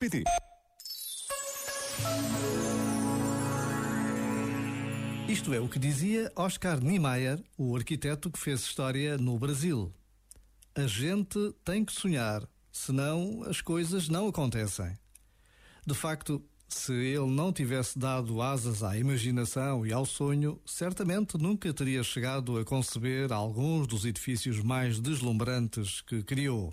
PT. Isto é o que dizia Oscar Niemeyer, o arquiteto que fez história no Brasil. A gente tem que sonhar, senão as coisas não acontecem. De facto, se ele não tivesse dado asas à imaginação e ao sonho, certamente nunca teria chegado a conceber alguns dos edifícios mais deslumbrantes que criou.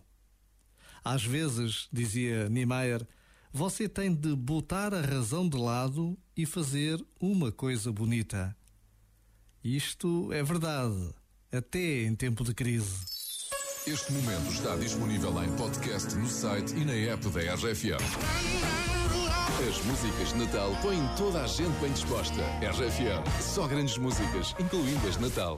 Às vezes, dizia Niemeyer, você tem de botar a razão de lado e fazer uma coisa bonita. Isto é verdade, até em tempo de crise. Este momento está disponível em podcast no site e na app da RFM. As músicas de Natal põem toda a gente bem disposta. RFM, só grandes músicas, incluindo as de Natal.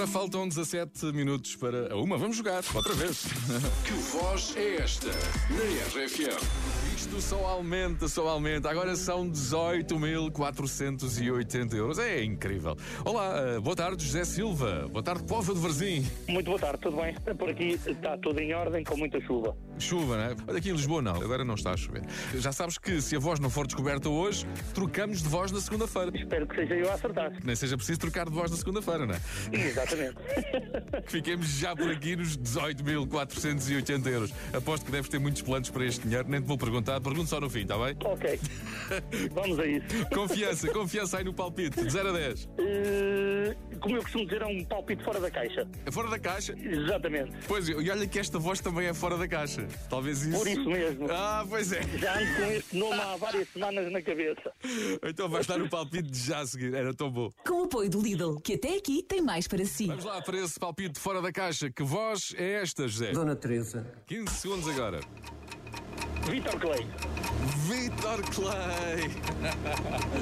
Agora faltam 17 minutos para a uma. Vamos jogar, outra vez. Que voz é esta na RFM? Isto só aumenta, só aumenta. Agora são 18.480 euros. É incrível. Olá, eh, boa tarde, José Silva. Boa tarde, Povo de Varzim. Muito boa tarde, tudo bem? Por aqui está tudo em ordem, com muita chuva. Chuva, né? Olha aqui em Lisboa não, agora não está a chover. Já sabes que se a voz não for descoberta hoje, trocamos de voz na segunda-feira. Espero que seja eu a acertar. Nem seja preciso trocar de voz na segunda-feira, não é? Exatamente. Que Fiquemos já por aqui nos 18.480 euros. Aposto que deves ter muitos planos para este dinheiro, nem te vou perguntar, pergunto só no fim, está bem? ok. Vamos a isso. Confiança, confiança aí no palpite, de 0 a 10. Eh, como eu costumo dizer, é um palpite fora da caixa. É fora da caixa? Exatamente. Pois, e olha que esta voz também é fora da caixa. Talvez isso. Por isso mesmo. Ah, pois é. Já ando com este nome há várias semanas na cabeça. Então vais dar o palpite de já a seguir. Era tão bom. Com o apoio do Lidl, que até aqui tem mais para si. Vamos lá para esse palpite fora da caixa. Que voz é esta, José? Dona Teresa. 15 segundos agora. Vitor Clay. Vitor Clay.